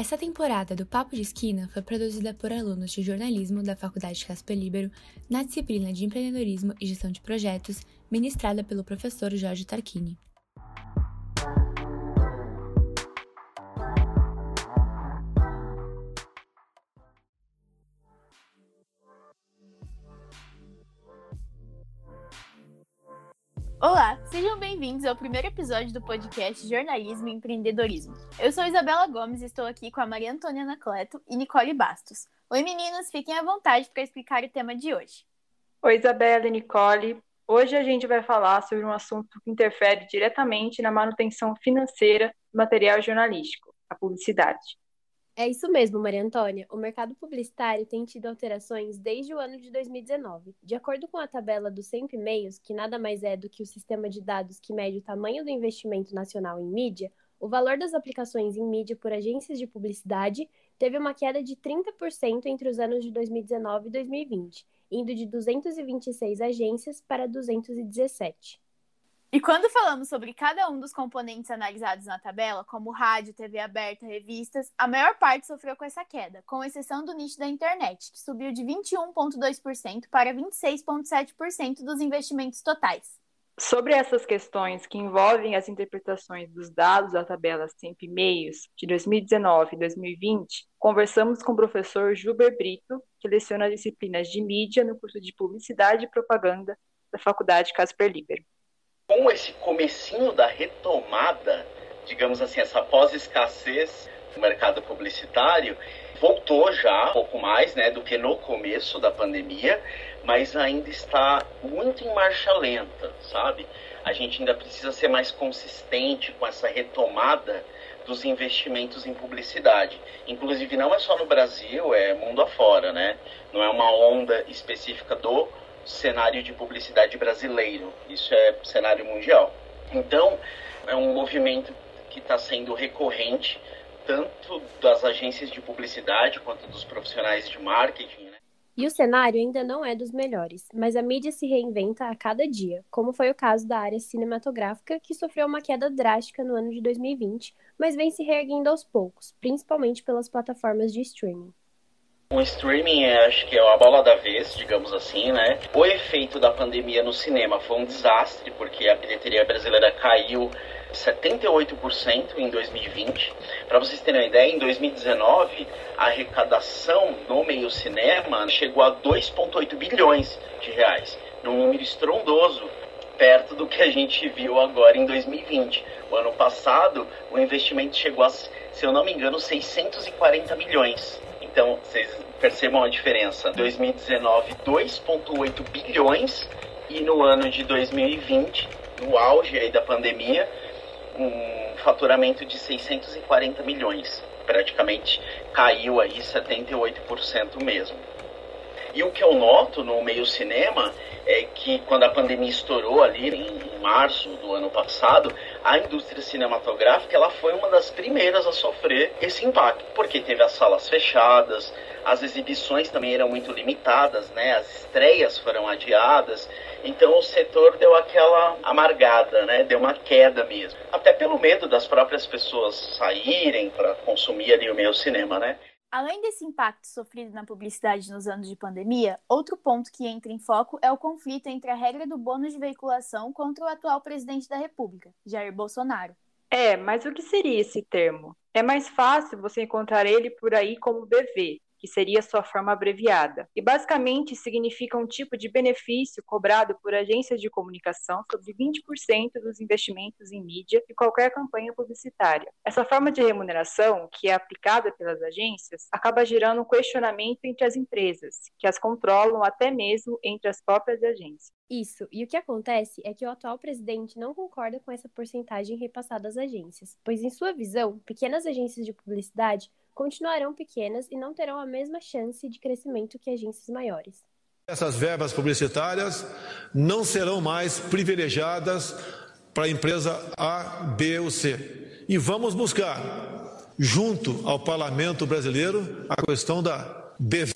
Essa temporada do Papo de Esquina foi produzida por alunos de jornalismo da Faculdade Casper Libero na disciplina de empreendedorismo e gestão de projetos, ministrada pelo professor Jorge Tarquini. Olá, sejam bem-vindos ao primeiro episódio do podcast Jornalismo e Empreendedorismo. Eu sou Isabela Gomes e estou aqui com a Maria Antônia Anacleto e Nicole Bastos. Oi meninas, fiquem à vontade para explicar o tema de hoje. Oi Isabela e Nicole. Hoje a gente vai falar sobre um assunto que interfere diretamente na manutenção financeira do material jornalístico, a publicidade. É isso mesmo, Maria Antônia. O mercado publicitário tem tido alterações desde o ano de 2019. De acordo com a tabela do Sempre Meios, que nada mais é do que o sistema de dados que mede o tamanho do investimento nacional em mídia, o valor das aplicações em mídia por agências de publicidade teve uma queda de 30% entre os anos de 2019 e 2020, indo de 226 agências para 217. E quando falamos sobre cada um dos componentes analisados na tabela, como rádio, TV aberta, revistas, a maior parte sofreu com essa queda, com exceção do nicho da internet, que subiu de 21,2% para 26,7% dos investimentos totais. Sobre essas questões que envolvem as interpretações dos dados da tabela Sempre Meios de 2019 e 2020, conversamos com o professor Gilber Brito, que leciona disciplinas de mídia no curso de Publicidade e Propaganda da Faculdade Casper Libero com esse comecinho da retomada, digamos assim, essa pós-escassez do mercado publicitário, voltou já um pouco mais né, do que no começo da pandemia, mas ainda está muito em marcha lenta, sabe? A gente ainda precisa ser mais consistente com essa retomada dos investimentos em publicidade. Inclusive, não é só no Brasil, é mundo afora, né? Não é uma onda específica do cenário de publicidade brasileiro, isso é cenário mundial. Então, é um movimento que está sendo recorrente, tanto das agências de publicidade quanto dos profissionais de marketing. Né? E o cenário ainda não é dos melhores, mas a mídia se reinventa a cada dia, como foi o caso da área cinematográfica, que sofreu uma queda drástica no ano de 2020, mas vem se reerguendo aos poucos, principalmente pelas plataformas de streaming. O streaming é, acho que é a bola da vez, digamos assim, né? O efeito da pandemia no cinema foi um desastre, porque a bilheteria brasileira caiu 78% em 2020. Para vocês terem uma ideia, em 2019, a arrecadação no meio cinema chegou a 2,8 bilhões de reais, num número estrondoso perto do que a gente viu agora em 2020. O ano passado, o investimento chegou a, se eu não me engano, 640 milhões. Então, vocês percebam a diferença. 2019, 2,8 bilhões e no ano de 2020, no auge aí da pandemia, um faturamento de 640 milhões. Praticamente caiu aí 78% mesmo. E o que eu noto no meio cinema é que quando a pandemia estourou ali em março do ano passado, a indústria cinematográfica ela foi uma das primeiras a sofrer esse impacto, porque teve as salas fechadas, as exibições também eram muito limitadas, né? As estreias foram adiadas, então o setor deu aquela amargada, né? Deu uma queda mesmo, até pelo medo das próprias pessoas saírem para consumir ali o meio cinema, né? Além desse impacto sofrido na publicidade nos anos de pandemia, outro ponto que entra em foco é o conflito entre a regra do bônus de veiculação contra o atual presidente da República, Jair Bolsonaro. É, mas o que seria esse termo? É mais fácil você encontrar ele por aí como BV, que seria sua forma abreviada, e basicamente significa um tipo de benefício cobrado por agências de comunicação sobre 20% dos investimentos em mídia e qualquer campanha publicitária. Essa forma de remuneração, que é aplicada pelas agências, acaba gerando um questionamento entre as empresas, que as controlam até mesmo entre as próprias agências. Isso, e o que acontece é que o atual presidente não concorda com essa porcentagem repassada às agências, pois, em sua visão, pequenas agências de publicidade continuarão pequenas e não terão a mesma chance de crescimento que agências maiores. Essas verbas publicitárias não serão mais privilegiadas para a empresa A, B ou C. E vamos buscar, junto ao parlamento brasileiro, a questão da BV.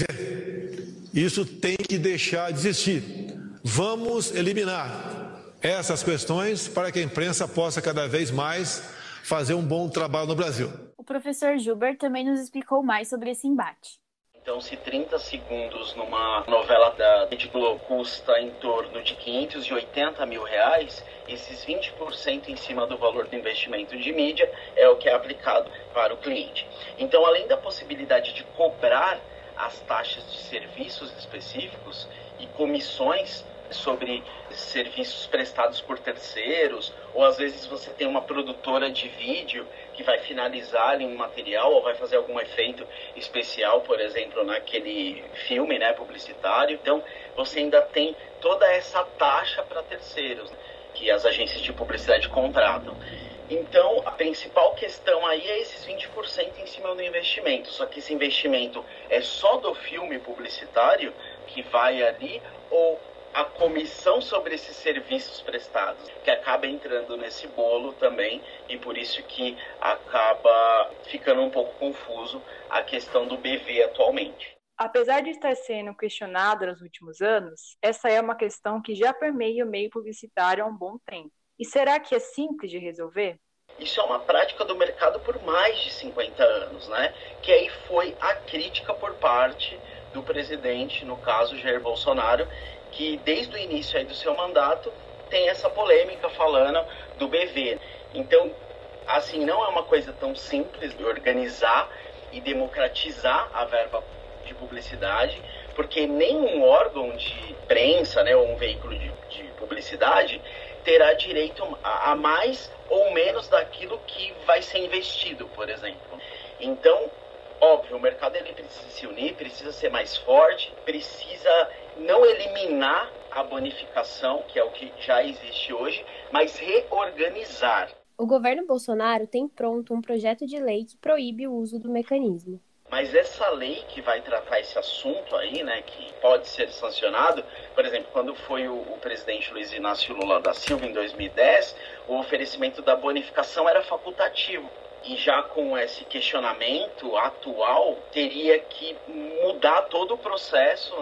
Isso tem que deixar de existir. Vamos eliminar essas questões para que a imprensa possa cada vez mais fazer um bom trabalho no Brasil. O professor Gilbert também nos explicou mais sobre esse embate. Então, se 30 segundos numa novela da Rede Globo custa em torno de 580 mil reais, esses 20% em cima do valor do investimento de mídia é o que é aplicado para o cliente. Então, além da possibilidade de cobrar as taxas de serviços específicos e comissões sobre serviços prestados por terceiros, ou às vezes você tem uma produtora de vídeo que vai finalizar um material ou vai fazer algum efeito especial, por exemplo, naquele filme né, publicitário. Então, você ainda tem toda essa taxa para terceiros né, que as agências de publicidade contratam. Então, a principal questão aí é esses 20% em cima do investimento. Só que esse investimento é só do filme publicitário que vai ali ou a comissão sobre esses serviços prestados, que acaba entrando nesse bolo também, e por isso que acaba ficando um pouco confuso a questão do BV atualmente. Apesar de estar sendo questionada nos últimos anos, essa é uma questão que já permeia o meio publicitário há um bom tempo. E será que é simples de resolver? Isso é uma prática do mercado por mais de 50 anos, né? Que aí foi a crítica por parte do presidente, no caso Jair Bolsonaro, que desde o início aí do seu mandato tem essa polêmica falando do BV. Então, assim, não é uma coisa tão simples de organizar e democratizar a verba de publicidade, porque nenhum órgão de prensa, né, ou um veículo de, de publicidade terá direito a, a mais ou menos daquilo que vai ser investido, por exemplo. Então, óbvio, o mercado ele precisa se unir, precisa ser mais forte, precisa não eliminar a bonificação, que é o que já existe hoje, mas reorganizar. O governo Bolsonaro tem pronto um projeto de lei que proíbe o uso do mecanismo. Mas essa lei que vai tratar esse assunto aí, né, que pode ser sancionado, por exemplo, quando foi o, o, presidente Luiz Inácio Lula da Silva em 2010, o oferecimento da bonificação era facultativo. E já com esse questionamento atual, teria que mudar todo o processo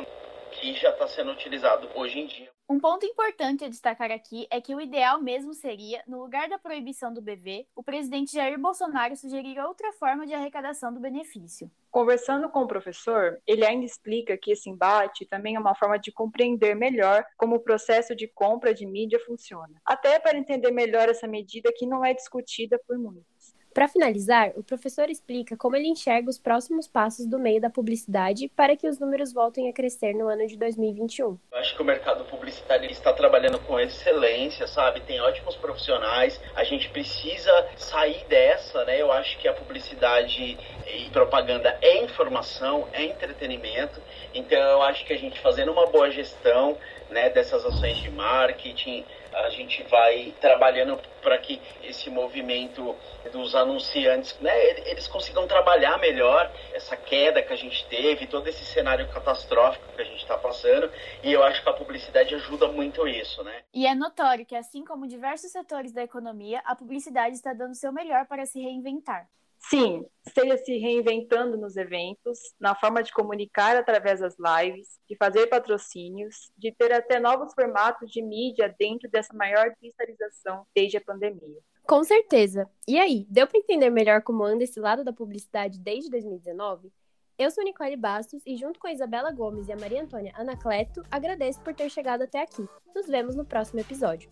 que já está sendo utilizado hoje em dia. Um ponto importante a destacar aqui é que o ideal mesmo seria, no lugar da proibição do BV, o presidente Jair Bolsonaro sugerir outra forma de arrecadação do benefício. Conversando com o professor, ele ainda explica que esse embate também é uma forma de compreender melhor como o processo de compra de mídia funciona, até para entender melhor essa medida que não é discutida por muitos. Para finalizar, o professor explica como ele enxerga os próximos passos do meio da publicidade para que os números voltem a crescer no ano de 2021. Eu acho que o mercado publicitário está trabalhando com excelência, sabe? Tem ótimos profissionais. A gente precisa sair dessa, né? Eu acho que a publicidade e propaganda é informação, é entretenimento. Então eu acho que a gente fazendo uma boa gestão, né, dessas ações de marketing, a gente vai trabalhando para que esse movimento dos anunciantes, né, eles consigam trabalhar melhor essa queda que a gente teve, todo esse cenário catastrófico que a gente está passando, e eu acho que a publicidade ajuda muito isso, né? E é notório que, assim como diversos setores da economia, a publicidade está dando seu melhor para se reinventar. Sim, esteja se reinventando nos eventos, na forma de comunicar através das lives, de fazer patrocínios, de ter até novos formatos de mídia dentro dessa maior digitalização desde a pandemia. Com certeza. E aí, deu para entender melhor como anda esse lado da publicidade desde 2019? Eu sou Nicole Bastos e, junto com a Isabela Gomes e a Maria Antônia Anacleto, agradeço por ter chegado até aqui. Nos vemos no próximo episódio.